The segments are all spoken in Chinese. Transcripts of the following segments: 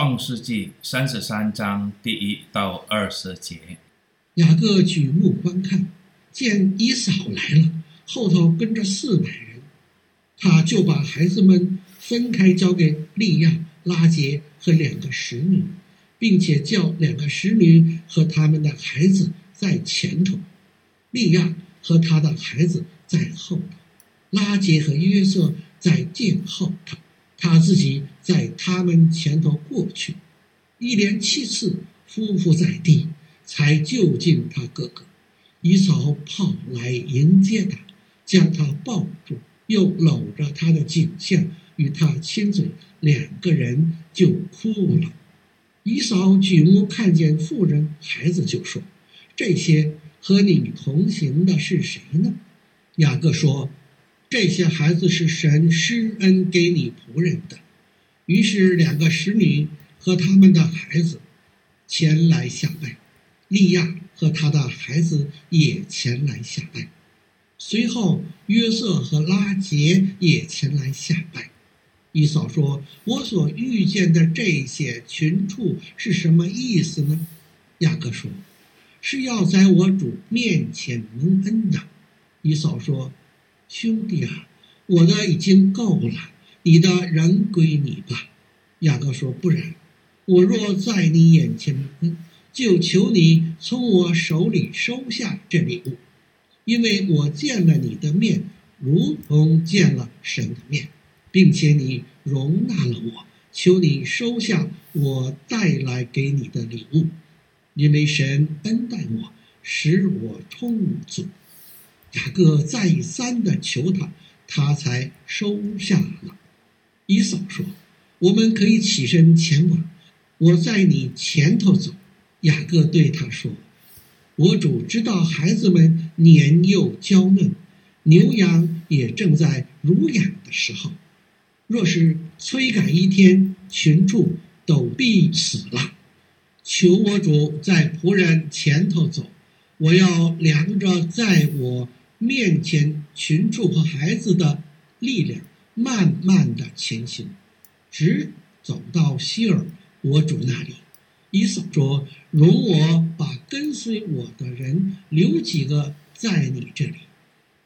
创世纪三十三章第一到二十节。雅各举目观看，见以扫来了，后头跟着四百人，他就把孩子们分开交给利亚、拉杰和两个使女，并且叫两个使女和他们的孩子在前头，利亚和他的孩子在后头，拉杰和约瑟在殿后头，他自己在他们前头过去，一连七次匍匐在地。才就近他哥哥，以嫂跑来迎接他，将他抱住，又搂着他的颈项与他亲嘴，两个人就哭了。以扫举目看见妇人孩子，就说：“这些和你同行的是谁呢？”雅各说：“这些孩子是神施恩给你仆人的。”于是两个使女和他们的孩子前来下拜。利亚和他的孩子也前来下拜，随后约瑟和拉结也前来下拜。以扫说：“我所遇见的这些群畜是什么意思呢？”雅各说：“是要在我主面前蒙恩的。”以扫说：“兄弟啊，我的已经够了，你的人归你吧。”雅各说：“不然，我若在你眼前。”就求你从我手里收下这礼物，因为我见了你的面，如同见了神的面，并且你容纳了我。求你收下我带来给你的礼物，因为神恩待我，使我充足。雅各再三的求他，他才收下了。以扫说：“我们可以起身前往，我在你前头走。”雅各对他说：“我主知道孩子们年幼娇嫩，牛羊也正在乳养的时候。若是催赶一天，群畜都必死了。求我主在仆人前头走，我要量着在我面前群畜和孩子的力量，慢慢的前行，直走到希尔我主那里。”伊扫说：“容我把跟随我的人留几个在你这里。”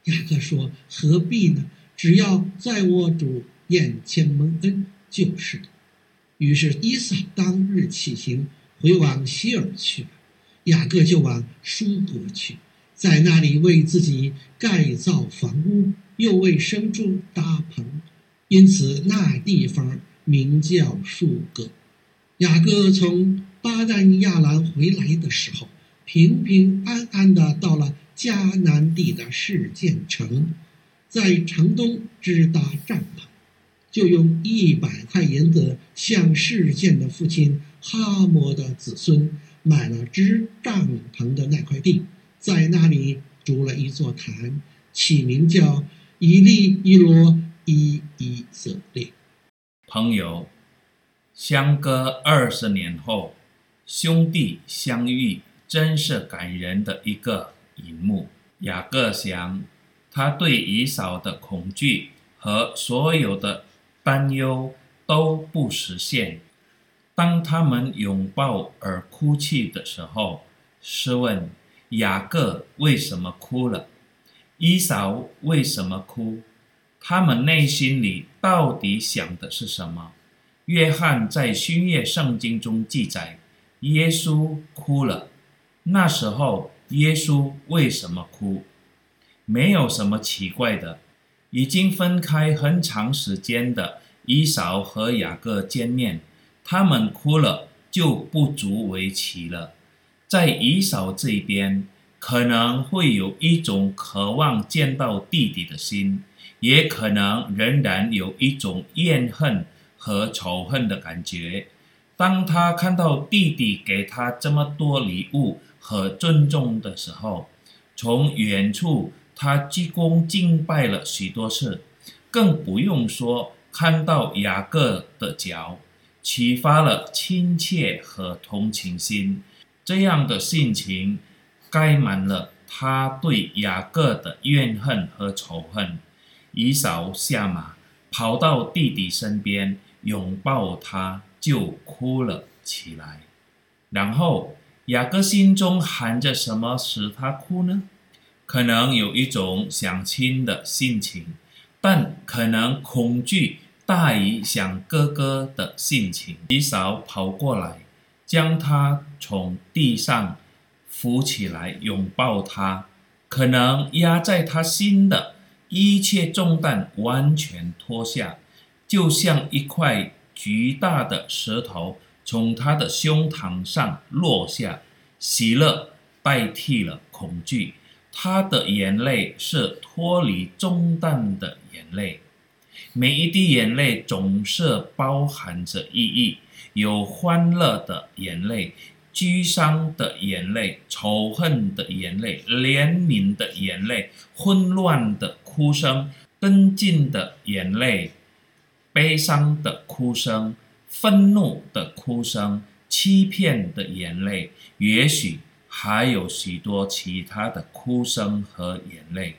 雅各说：“何必呢？只要在我主眼前蒙恩就是了。”于是伊扫当日起行，回往希尔去了。雅各就往舒国去，在那里为自己盖造房屋，又为牲畜搭棚，因此那地方名叫疏割。雅各从巴旦亚兰回来的时候，平平安安的到了迦南地的示剑城，在城东支搭帐篷，就用一百块银子向示剑的父亲哈摩的子孙买了支帐篷的那块地，在那里筑了一座坛，起名叫一粒一罗以以色列。朋友，相隔二十年后。兄弟相遇，真是感人的一个一幕。雅各想，他对以嫂的恐惧和所有的担忧都不实现。当他们拥抱而哭泣的时候，试问雅各为什么哭了？伊嫂为什么哭？他们内心里到底想的是什么？约翰在新约圣经中记载。耶稣哭了。那时候，耶稣为什么哭？没有什么奇怪的。已经分开很长时间的伊嫂和雅各见面，他们哭了就不足为奇了。在伊嫂这边，可能会有一种渴望见到弟弟的心，也可能仍然有一种怨恨和仇恨的感觉。当他看到弟弟给他这么多礼物和尊重的时候，从远处他鞠躬敬拜了许多次，更不用说看到雅各的脚，启发了亲切和同情心。这样的性情盖满了他对雅各的怨恨和仇恨。以扫下马，跑到弟弟身边，拥抱他。就哭了起来。然后雅各心中含着什么使他哭呢？可能有一种想亲的心情，但可能恐惧大于想哥哥的心情。以扫跑过来，将他从地上扶起来，拥抱他，可能压在他心的一切重担完全脱下，就像一块巨大的石头从他的胸膛上落下，喜乐代替了恐惧。他的眼泪是脱离重担的眼泪，每一滴眼泪总是包含着意义，有欢乐的眼泪、沮丧的眼泪、仇恨的眼泪、怜悯的眼泪、混乱的哭声、跟进的眼泪、悲伤的哭声、愤怒的哭声、欺骗的眼泪，也许。还有许多其他的哭声和眼泪。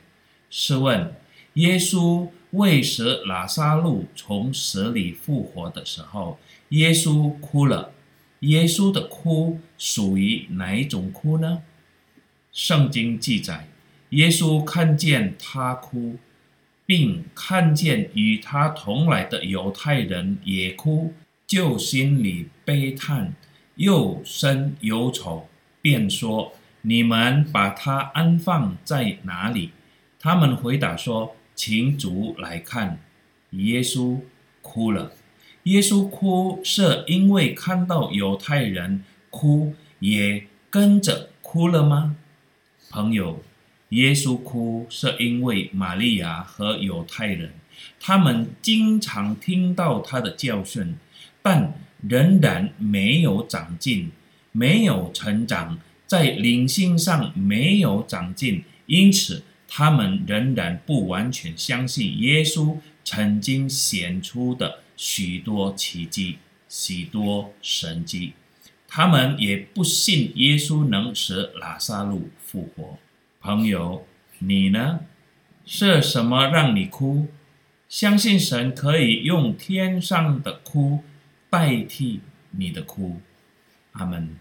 试问，耶稣为使拉撒路从死里复活的时候，耶稣哭了。耶稣的哭属于哪一种哭呢？圣经记载，耶稣看见他哭，并看见与他同来的犹太人也哭，就心里悲叹，又生忧愁。便说：“你们把他安放在哪里？”他们回答说：“请主来看。”耶稣哭了。耶稣哭是因为看到犹太人哭，也跟着哭了吗？朋友，耶稣哭是因为玛利亚和犹太人，他们经常听到他的教训，但仍然没有长进。没有成长，在灵性上没有长进，因此他们仍然不完全相信耶稣曾经显出的许多奇迹、许多神迹。他们也不信耶稣能使拉撒路复活。朋友，你呢？是什么让你哭？相信神可以用天上的哭代替你的哭。阿门。